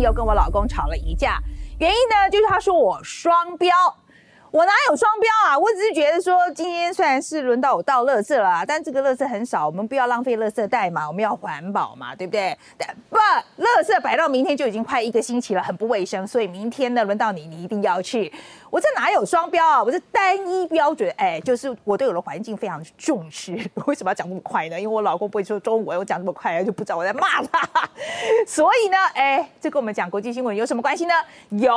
又跟我老公吵了一架，原因呢就是他说我双标。我哪有双标啊？我只是觉得说，今天虽然是轮到我倒垃圾了，但这个垃圾很少，我们不要浪费垃圾袋嘛，我们要环保嘛，对不对？但不，垃圾摆到明天就已经快一个星期了，很不卫生，所以明天呢轮到你，你一定要去。我这哪有双标啊？我是单一标准，哎，就是我对我的环境非常重视。为什么要讲那么快呢？因为我老公不会说中文，我讲那么快，就不知道我在骂他。所以呢，哎，这跟我们讲国际新闻有什么关系呢？有。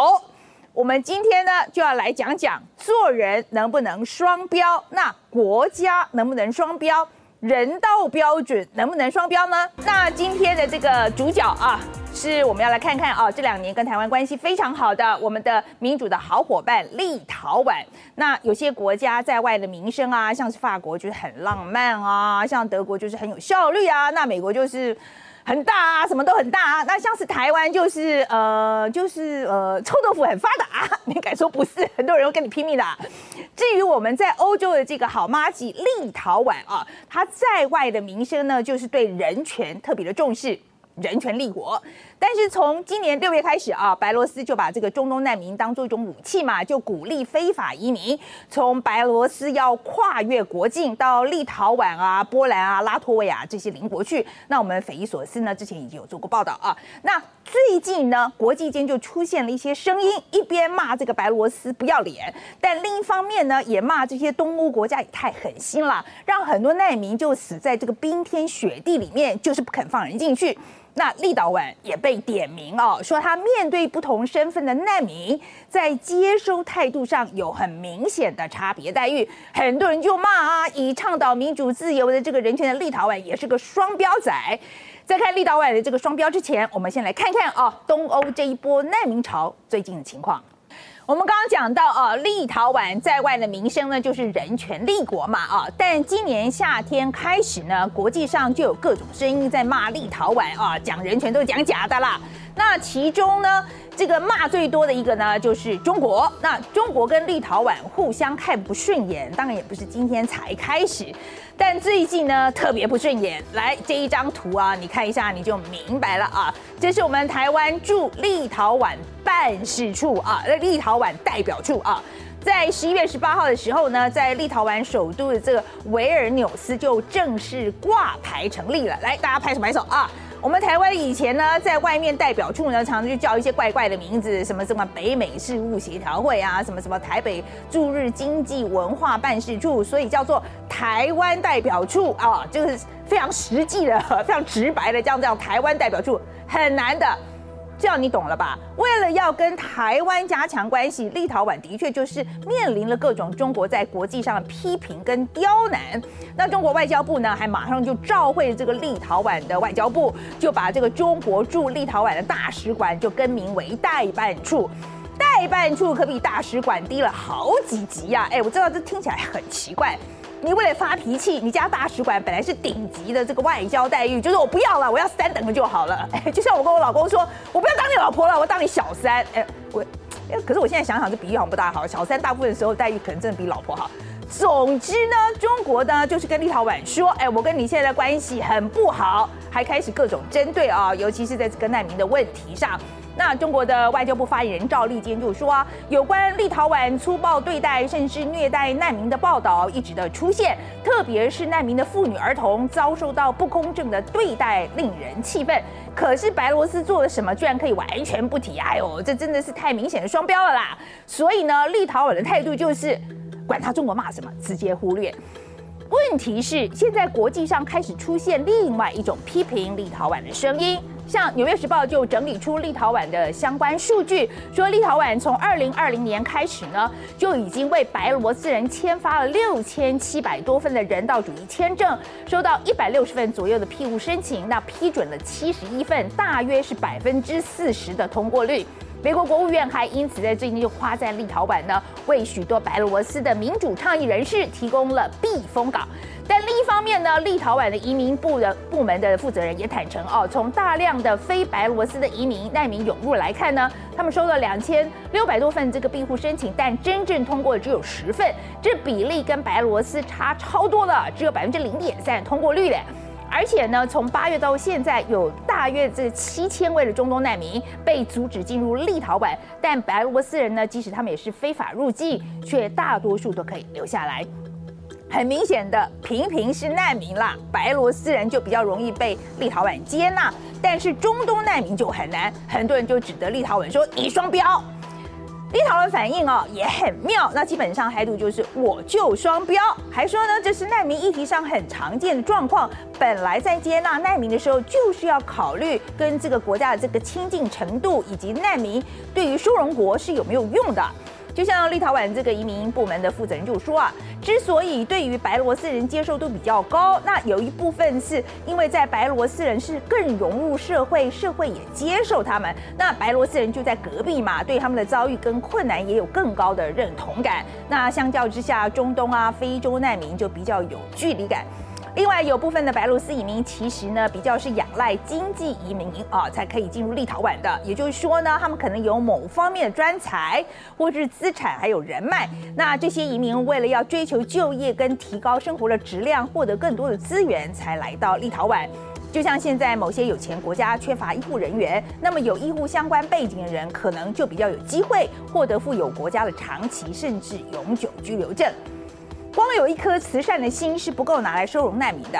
我们今天呢就要来讲讲做人能不能双标，那国家能不能双标，人道标准能不能双标呢？那今天的这个主角啊，是我们要来看看啊，这两年跟台湾关系非常好的我们的民主的好伙伴立陶宛。那有些国家在外的名声啊，像是法国就是很浪漫啊，像德国就是很有效率啊，那美国就是。很大啊，什么都很大啊。那像是台湾，就是呃，就是呃，臭豆腐很发达。你敢说不是？很多人会跟你拼命的。至于我们在欧洲的这个好妈吉立陶宛啊，它在外的名声呢，就是对人权特别的重视。人权立国，但是从今年六月开始啊，白罗斯就把这个中东难民当做一种武器嘛，就鼓励非法移民从白罗斯要跨越国境到立陶宛啊、波兰啊、拉脱维亚这些邻国去。那我们匪夷所思呢，之前已经有做过报道啊。那最近呢，国际间就出现了一些声音，一边骂这个白罗斯不要脸，但另一方面呢，也骂这些东欧国家也太狠心了，让很多难民就死在这个冰天雪地里面，就是不肯放人进去。那立陶宛也被点名哦，说他面对不同身份的难民，在接收态度上有很明显的差别待遇，很多人就骂啊，以倡导民主自由的这个人权的立陶宛也是个双标仔。在看立陶宛的这个双标之前，我们先来看看啊，东欧这一波难民潮最近的情况。我们刚刚讲到啊，立陶宛在外的名声呢，就是人权立国嘛啊。但今年夏天开始呢，国际上就有各种声音在骂立陶宛啊，讲人权都讲假的啦。那其中呢，这个骂最多的一个呢，就是中国。那中国跟立陶宛互相看不顺眼，当然也不是今天才开始。但最近呢，特别不顺眼。来这一张图啊，你看一下你就明白了啊。这是我们台湾驻立陶宛办事处啊，立陶宛代表处啊，在十一月十八号的时候呢，在立陶宛首都的这个维尔纽斯就正式挂牌成立了。来，大家拍手拍手啊！我们台湾以前呢，在外面代表处呢，常常就叫一些怪怪的名字，什么什么北美事务协调会啊，什么什么台北驻日经济文化办事处，所以叫做台湾代表处啊，就是非常实际的、非常直白的这样叫台湾代表处，很难的。这样你懂了吧？为了要跟台湾加强关系，立陶宛的确就是面临了各种中国在国际上的批评跟刁难。那中国外交部呢，还马上就召回这个立陶宛的外交部，就把这个中国驻立陶宛的大使馆就更名为代办处。代办处可比大使馆低了好几级呀！哎，我知道这听起来很奇怪。你为了发脾气，你家大使馆本来是顶级的这个外交待遇，就是我不要了，我要三等的就好了。哎，就像我跟我老公说，我不要当你老婆了，我当你小三。哎，我，哎，可是我现在想想，这比喻好像不大好。小三大部分时候待遇可能真的比老婆好。总之呢，中国呢就是跟立陶宛说，哎，我跟你现在的关系很不好，还开始各种针对啊，尤其是在这个难民的问题上。那中国的外交部发言人赵立坚就说，有关立陶宛粗暴对待甚至虐待难民的报道一直的出现，特别是难民的妇女儿童遭受到不公正的对待，令人气愤。可是白罗斯做了什么，居然可以完全不提？哎呦，这真的是太明显的双标了啦！所以呢，立陶宛的态度就是，管他中国骂什么，直接忽略。问题是，现在国际上开始出现另外一种批评立陶宛的声音。像《纽约时报》就整理出立陶宛的相关数据，说立陶宛从二零二零年开始呢，就已经为白罗斯人签发了六千七百多份的人道主义签证，收到一百六十份左右的庇护申请，那批准了七十一份，大约是百分之四十的通过率。美国国务院还因此在最近就夸赞立陶宛呢，为许多白罗斯的民主倡议人士提供了避风港。但另一方面呢，立陶宛的移民部的部门的负责人也坦诚哦，从大量的非白罗斯的移民难民涌入来看呢，他们收了两千六百多份这个庇护申请，但真正通过的只有十份，这比例跟白罗斯差超多了，只有百分之零点三通过率嘞。而且呢，从八月到现在，有大大约这七千位的中东难民被阻止进入立陶宛，但白俄罗斯人呢，即使他们也是非法入境，却大多数都可以留下来。很明显的，平平是难民啦，白罗斯人就比较容易被立陶宛接纳，但是中东难民就很难，很多人就指责立陶宛说你双标。立陶宛反应哦也很妙，那基本上态度就是我就双标，还说呢这是难民议题上很常见的状况，本来在接纳难民的时候就是要考虑跟这个国家的这个亲近程度，以及难民对于收容国是有没有用的。就像立陶宛这个移民部门的负责人就说啊，之所以对于白罗斯人接受度比较高，那有一部分是因为在白罗斯人是更融入社会，社会也接受他们，那白罗斯人就在隔壁嘛，对他们的遭遇跟困难也有更高的认同感。那相较之下，中东啊、非洲难民就比较有距离感。另外，有部分的白罗斯移民其实呢，比较是仰赖经济移民啊，才可以进入立陶宛的。也就是说呢，他们可能有某方面的专才，或是资产，还有人脉。那这些移民为了要追求就业跟提高生活的质量，获得更多的资源，才来到立陶宛。就像现在某些有钱国家缺乏医护人员，那么有医护相关背景的人，可能就比较有机会获得富有国家的长期甚至永久居留证。光有一颗慈善的心是不够拿来收容难民的。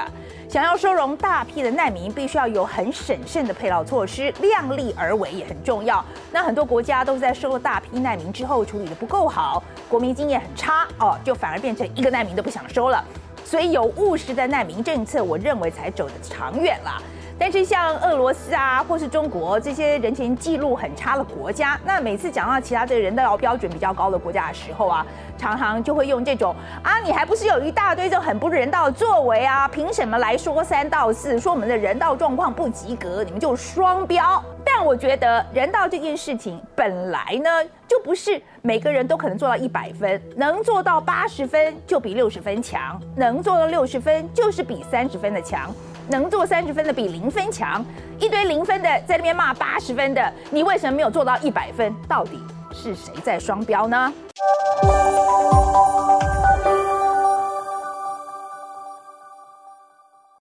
想要收容大批的难民，必须要有很审慎的配套措施，量力而为也很重要。那很多国家都是在收了大批难民之后处理的不够好，国民经验很差哦，就反而变成一个难民都不想收了。所以有务实的难民政策，我认为才走得长远了。但是像俄罗斯啊，或是中国这些人权记录很差的国家，那每次讲到其他这个人道标准比较高的国家的时候啊，常常就会用这种啊，你还不是有一大堆这很不人道的作为啊？凭什么来说三道四，说我们的人道状况不及格，你们就双标？但我觉得人道这件事情本来呢，就不是每个人都可能做到一百分，能做到八十分就比六十分强，能做到六十分就是比三十分的强。能做三十分的比零分强，一堆零分的在那边骂八十分的，你为什么没有做到一百分？到底是谁在双标呢？